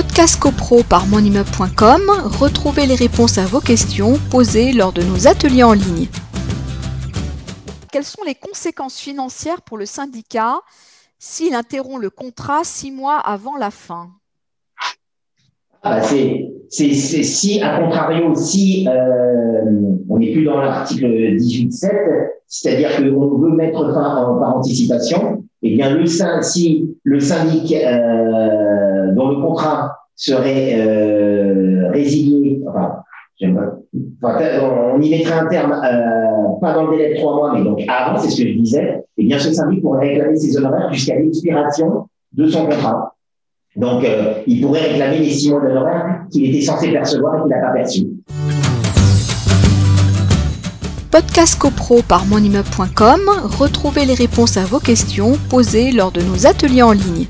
Podcast CoPro par monimmeuble.com, retrouvez les réponses à vos questions posées lors de nos ateliers en ligne. Quelles sont les conséquences financières pour le syndicat s'il interrompt le contrat six mois avant la fin? Ah bah, c'est, si, à contrario, si euh, on n'est plus dans l'article 18.7, c'est-à-dire qu'on veut mettre fin par anticipation, eh bien le si le syndic euh, le contrat serait euh, résilié, enfin, on y mettrait un terme, euh, pas dans le délai de trois mois, mais donc avant, c'est ce que je disais, eh bien ce syndic pourrait réclamer ses honoraires jusqu'à l'expiration de son contrat. Donc, euh, il pourrait réclamer les six mois d'honoraires qu'il était censé percevoir et qu'il n'a pas perçu. Podcast CoPro par monimmeuble.com, retrouvez les réponses à vos questions posées lors de nos ateliers en ligne.